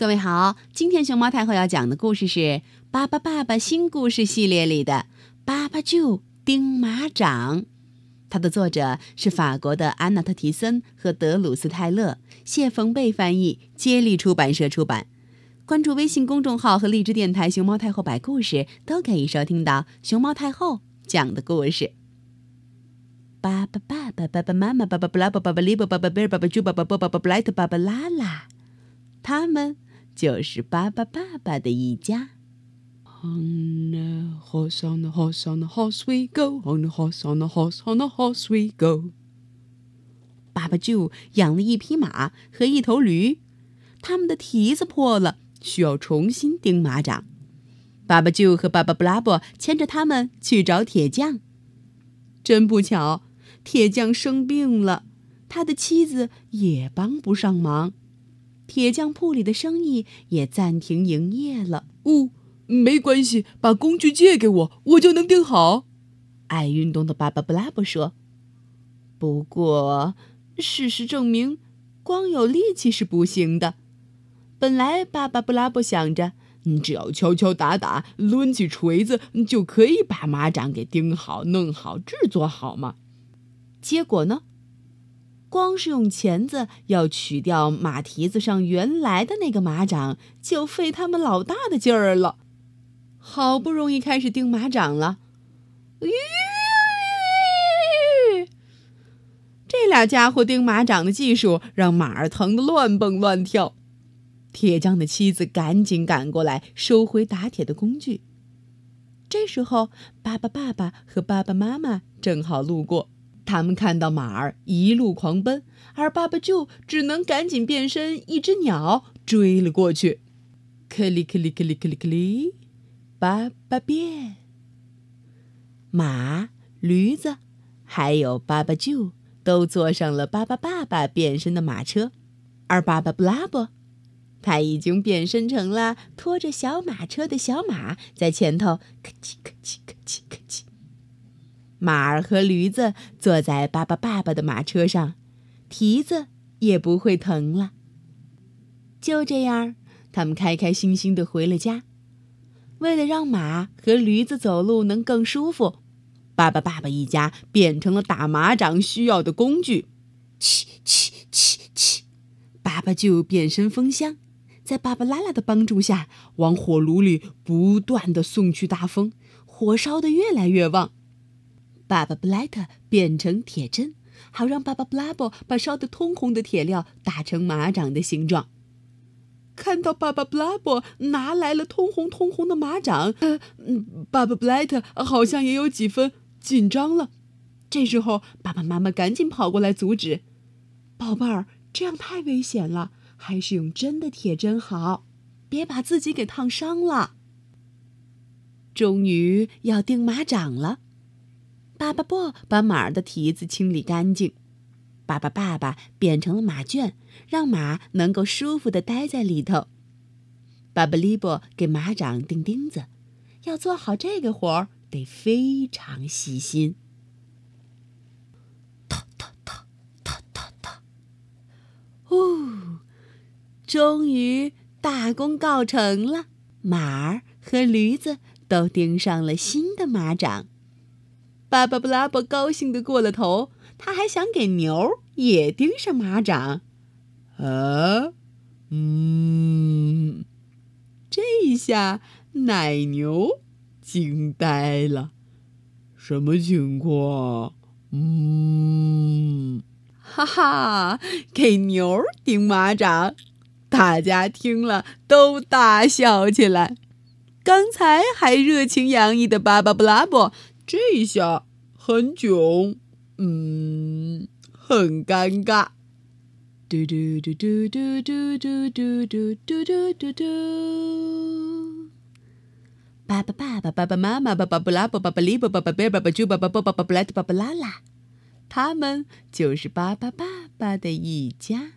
各位好，今天熊猫太后要讲的故事是《巴巴爸爸新故事系列》里的《巴巴舅钉马掌》，它的作者是法国的安娜特·提森和德鲁斯·泰勒，谢冯贝翻译，接力出版社出版。关注微信公众号和荔枝电台“熊猫太后摆故事”，都可以收听到熊猫太后讲的故事。巴巴爸爸、爸爸妈妈、爸爸布拉、爸爸利巴、巴巴贝尔、爸爸猪、爸爸波、巴巴布莱特、爸爸拉拉，他们。就是巴巴爸爸的一家。On the horse, on the horse, on the horse we go. On the horse, on the horse, on the horse we go. 爸爸就养了一匹马和一头驴，他们的蹄子破了，需要重新钉马掌。爸爸就和爸爸布拉伯牵着他们去找铁匠。真不巧，铁匠生病了，他的妻子也帮不上忙。铁匠铺里的生意也暂停营业了。哦，没关系，把工具借给我，我就能钉好。爱运动的巴巴布拉伯说：“不过，事实证明，光有力气是不行的。本来巴巴布拉伯想着，只要敲敲打打，抡起锤子，就可以把马掌给钉好、弄好、制作好嘛。结果呢？”光是用钳子要取掉马蹄子上原来的那个马掌，就费他们老大的劲儿了。好不容易开始钉马掌了，这俩家伙钉马掌的技术让马儿疼得乱蹦乱跳。铁匠的妻子赶紧赶过来收回打铁的工具。这时候，巴巴爸爸和爸爸妈妈正好路过。他们看到马儿一路狂奔，而爸爸就只能赶紧变身一只鸟追了过去。克里克里克里克里克里，爸爸变。马、驴子，还有爸爸就都坐上了爸爸爸爸变身的马车，而爸爸布拉伯，他已经变身成了拖着小马车的小马，在前头咔叽咔叽咔叽咔叽。马儿和驴子坐在巴巴爸爸的马车上，蹄子也不会疼了。就这样，他们开开心心的回了家。为了让马和驴子走路能更舒服，巴巴爸爸一家变成了打马掌需要的工具。嘁嘁嘁嘁，爸爸就变身风箱，在巴巴拉拉的帮助下，往火炉里不断的送去大风，火烧得越来越旺。爸爸布莱特变成铁针，好让爸爸布拉伯把烧得通红的铁料打成马掌的形状。看到爸爸布拉伯拿来了通红通红的马掌，呃，爸爸布莱特好像也有几分紧张了。这时候，爸爸妈妈赶紧跑过来阻止：“宝贝儿，这样太危险了，还是用真的铁针好，别把自己给烫伤了。”终于要钉马掌了。爸爸布把马儿的蹄子清理干净，爸爸爸爸变成了马圈，让马能够舒服的待在里头。爸爸利布给马掌钉钉子，要做好这个活儿得非常细心。哦，终于大功告成了，马儿和驴子都钉上了新的马掌。巴巴布拉伯高兴的过了头，他还想给牛也钉上马掌。啊，嗯，这一下奶牛惊呆了，什么情况？嗯，哈哈，给牛钉马掌，大家听了都大笑起来。刚才还热情洋溢的巴巴布拉伯。这一下很囧，嗯，很尴尬。嘟嘟嘟嘟嘟嘟嘟嘟嘟嘟嘟嘟。爸爸、爸爸、爸爸妈妈、爸爸布拉、爸爸利伯、爸爸贝、爸爸猪、爸爸波、爸爸布莱特、爸爸拉拉，他们就是巴巴爸爸的一家。